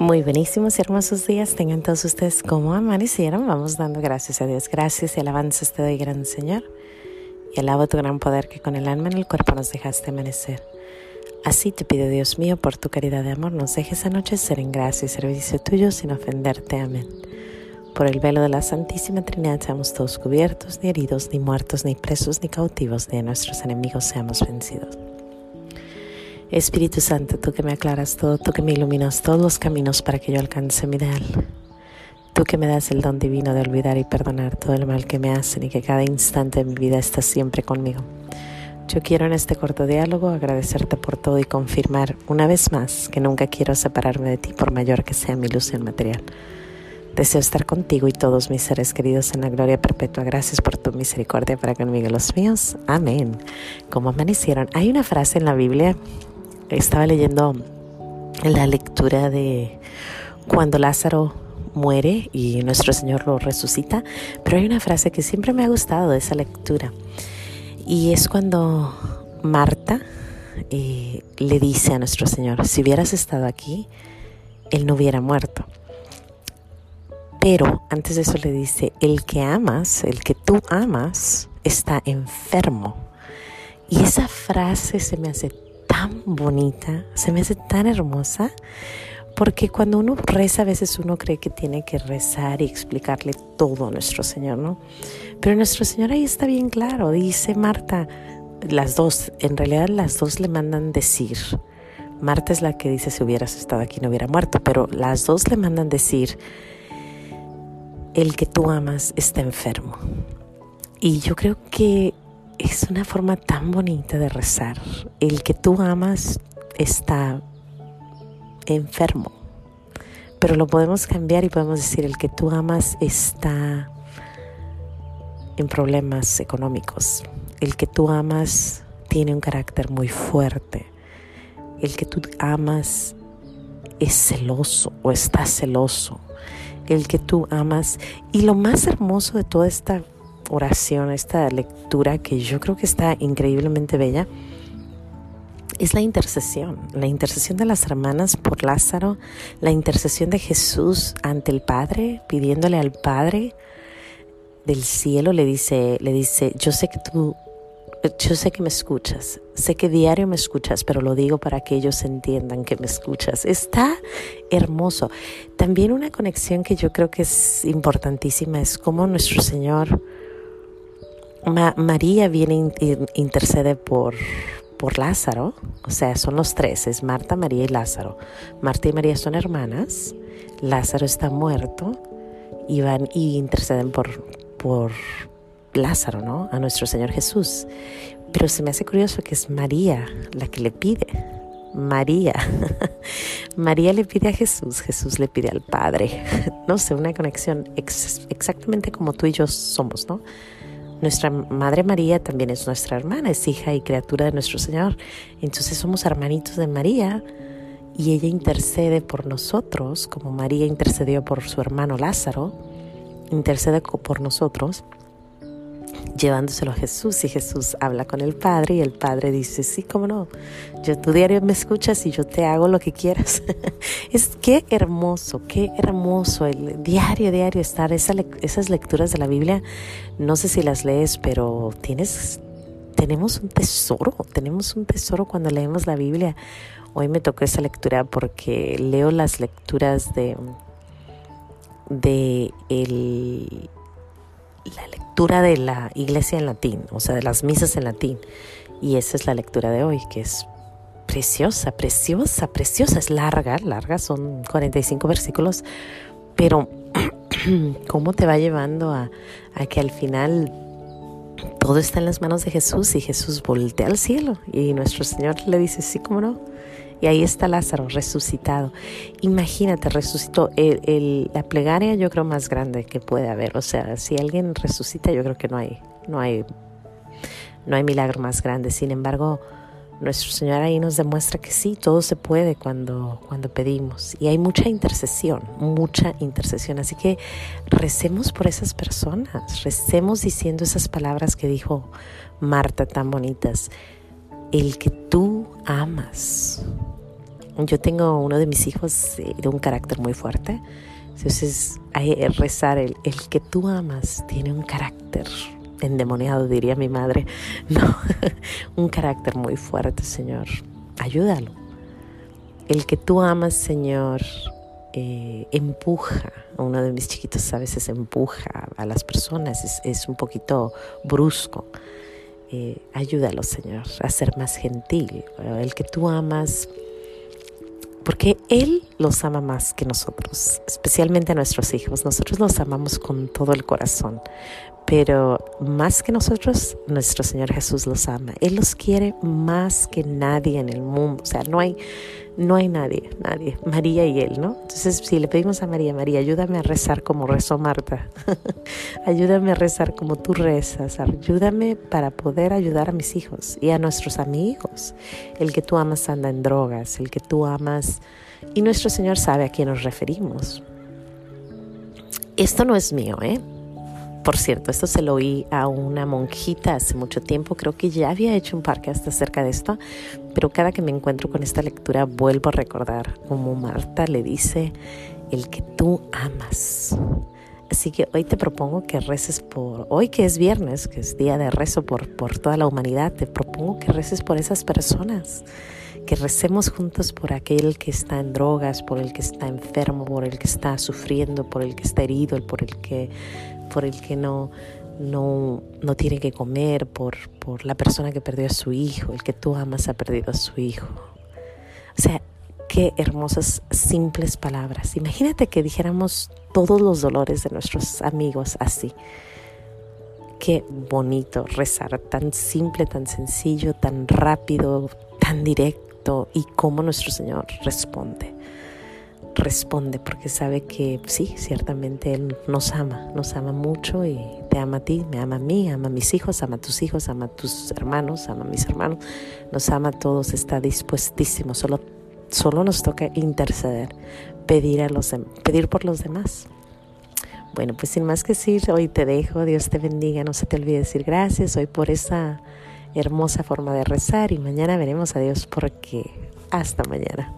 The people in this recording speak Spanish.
Muy buenísimos y hermosos días tengan todos ustedes como amanecieron. Vamos dando gracias a Dios. Gracias y alabanzas te doy, gran Señor. Y alabo tu gran poder que con el alma en el cuerpo nos dejaste amanecer. Así te pido, Dios mío, por tu caridad de amor, nos dejes anochecer en gracia y servicio tuyo sin ofenderte. Amén. Por el velo de la Santísima Trinidad seamos todos cubiertos, ni heridos, ni muertos, ni presos, ni cautivos, de nuestros enemigos seamos vencidos. Espíritu Santo, tú que me aclaras todo, tú que me iluminas todos los caminos para que yo alcance mi ideal. Tú que me das el don divino de olvidar y perdonar todo el mal que me hacen y que cada instante de mi vida estás siempre conmigo. Yo quiero en este corto diálogo agradecerte por todo y confirmar una vez más que nunca quiero separarme de ti por mayor que sea mi ilusión material. Deseo estar contigo y todos mis seres queridos en la gloria perpetua. Gracias por tu misericordia para conmigo y los míos. Amén. Como amanecieron. Hay una frase en la Biblia, estaba leyendo la lectura de cuando Lázaro muere y nuestro Señor lo resucita, pero hay una frase que siempre me ha gustado de esa lectura y es cuando Marta eh, le dice a nuestro Señor, si hubieras estado aquí, Él no hubiera muerto. Pero antes de eso le dice, el que amas, el que tú amas, está enfermo. Y esa frase se me hace tan bonita, se me hace tan hermosa, porque cuando uno reza a veces uno cree que tiene que rezar y explicarle todo a nuestro Señor, ¿no? Pero nuestro Señor ahí está bien claro, dice Marta, las dos, en realidad las dos le mandan decir, Marta es la que dice si hubieras estado aquí no hubiera muerto, pero las dos le mandan decir, el que tú amas está enfermo. Y yo creo que es una forma tan bonita de rezar. El que tú amas está enfermo. Pero lo podemos cambiar y podemos decir, el que tú amas está en problemas económicos. El que tú amas tiene un carácter muy fuerte. El que tú amas es celoso o está celoso el que tú amas. Y lo más hermoso de toda esta oración, esta lectura, que yo creo que está increíblemente bella, es la intercesión, la intercesión de las hermanas por Lázaro, la intercesión de Jesús ante el Padre, pidiéndole al Padre del cielo, le dice, le dice, yo sé que tú yo sé que me escuchas, sé que diario me escuchas, pero lo digo para que ellos entiendan que me escuchas. Está hermoso. También una conexión que yo creo que es importantísima es cómo nuestro Señor, María viene intercede por, por Lázaro, o sea, son los tres, es Marta, María y Lázaro. Marta y María son hermanas, Lázaro está muerto y van y interceden por, por, Lázaro, ¿no? A nuestro Señor Jesús. Pero se me hace curioso que es María la que le pide. María. María le pide a Jesús, Jesús le pide al Padre. No sé, una conexión exactamente como tú y yo somos, ¿no? Nuestra Madre María también es nuestra hermana, es hija y criatura de nuestro Señor. Entonces somos hermanitos de María y ella intercede por nosotros, como María intercedió por su hermano Lázaro, intercede por nosotros llevándoselo a Jesús y Jesús habla con el Padre y el Padre dice, sí, cómo no, yo tu diario me escuchas y yo te hago lo que quieras. es qué hermoso, qué hermoso el diario, diario estar, esas lecturas de la Biblia, no sé si las lees, pero tienes, tenemos un tesoro, tenemos un tesoro cuando leemos la Biblia. Hoy me tocó esa lectura porque leo las lecturas de, de el la lectura de la iglesia en latín, o sea, de las misas en latín. Y esa es la lectura de hoy, que es preciosa, preciosa, preciosa. Es larga, larga, son 45 versículos, pero cómo te va llevando a, que al final todo está en las manos de Jesús y Jesús voltea al cielo y nuestro Señor le dice, sí, cómo no, y ahí está Lázaro resucitado. Imagínate, resucitó. la plegaria yo creo más grande que puede haber. O sea, si alguien resucita, yo creo que no hay, no hay, no hay milagro más grande. Sin embargo, nuestro Señor ahí nos demuestra que sí, todo se puede cuando, cuando pedimos. Y hay mucha intercesión, mucha intercesión. Así que recemos por esas personas, recemos diciendo esas palabras que dijo Marta tan bonitas. El que tú amas yo tengo uno de mis hijos eh, de un carácter muy fuerte. Entonces, rezar, el, el que tú amas tiene un carácter endemoniado, diría mi madre. No, un carácter muy fuerte, Señor. Ayúdalo. El que tú amas, Señor, eh, empuja. Uno de mis chiquitos a veces empuja a las personas, es, un poquito brusco. Eh, ayúdalo, Señor, a ser más gentil. El que tú amas porque Él los ama más que nosotros, especialmente a nuestros hijos. Nosotros los amamos con todo el corazón, pero más que nosotros, nuestro Señor Jesús los ama. Él los quiere más que nadie en el mundo. O sea, no hay, no hay nadie, nadie. María y Él, ¿no? Entonces, si le pedimos a María, María, ayúdame a rezar como rezó Marta. ayúdame a rezar como tú rezas. Ayúdame para poder ayudar a mis hijos y a nuestros amigos. El que tú amas anda en drogas, el que tú amas... Y nuestro Señor sabe a quién nos referimos. Esto no es mío, ¿eh? Por cierto, esto se lo oí a una monjita hace mucho tiempo, creo que ya había hecho un podcast acerca de esto, pero cada que me encuentro con esta lectura vuelvo a recordar como Marta le dice, el que tú amas. Así que hoy te propongo que reces por, hoy que es viernes, que es día de rezo por, por toda la humanidad, te propongo que reces por esas personas, que recemos juntos por aquel que está en drogas, por el que está enfermo, por el que está sufriendo, por el que está herido, por el que por el que no, no, no tiene que comer, por, por la persona que perdió a su hijo, el que tú amas ha perdido a su hijo. O sea, qué hermosas, simples palabras. Imagínate que dijéramos todos los dolores de nuestros amigos así. Qué bonito rezar, tan simple, tan sencillo, tan rápido, tan directo y cómo nuestro Señor responde responde porque sabe que sí, ciertamente Él nos ama, nos ama mucho y te ama a ti, me ama a mí, ama a mis hijos, ama a tus hijos, ama a tus hermanos, ama a mis hermanos, nos ama a todos, está dispuestísimo, solo, solo nos toca interceder, pedir, a los, pedir por los demás. Bueno, pues sin más que decir, hoy te dejo, Dios te bendiga, no se te olvide decir gracias hoy por esa hermosa forma de rezar y mañana veremos a Dios porque hasta mañana.